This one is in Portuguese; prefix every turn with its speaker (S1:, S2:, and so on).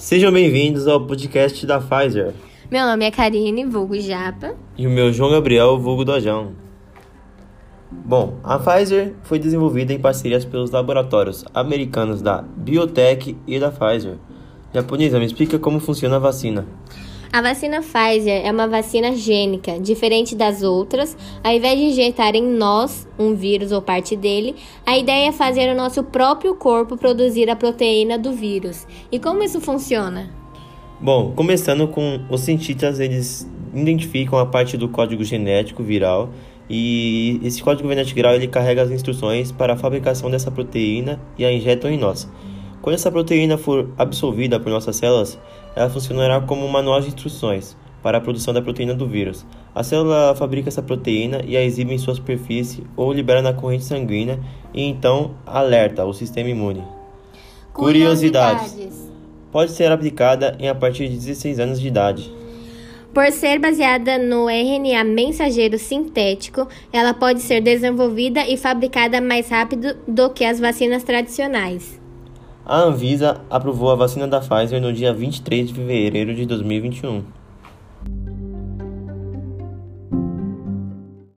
S1: Sejam bem-vindos ao podcast da Pfizer.
S2: Meu nome é Karine, vulgo Japa.
S1: E o meu João Gabriel, vulgo Dojão. Bom, a Pfizer foi desenvolvida em parcerias pelos laboratórios americanos da Biotech e da Pfizer. Japonesa, me explica como funciona a vacina.
S2: A vacina Pfizer é uma vacina gênica, diferente das outras. Ao invés de injetar em nós um vírus ou parte dele, a ideia é fazer o nosso próprio corpo produzir a proteína do vírus. E como isso funciona?
S1: Bom, começando com os cientistas, eles identificam a parte do código genético viral e esse código genético viral ele carrega as instruções para a fabricação dessa proteína e a injetam em nós. Quando essa proteína for absorvida por nossas células, ela funcionará como um manual de instruções para a produção da proteína do vírus. A célula fabrica essa proteína e a exibe em sua superfície ou libera na corrente sanguínea e então alerta o sistema imune.
S2: Curiosidades.
S1: Pode ser aplicada em a partir de 16 anos de idade.
S2: Por ser baseada no RNA mensageiro sintético, ela pode ser desenvolvida e fabricada mais rápido do que as vacinas tradicionais.
S1: A Anvisa aprovou a vacina da Pfizer no dia 23 de fevereiro de 2021.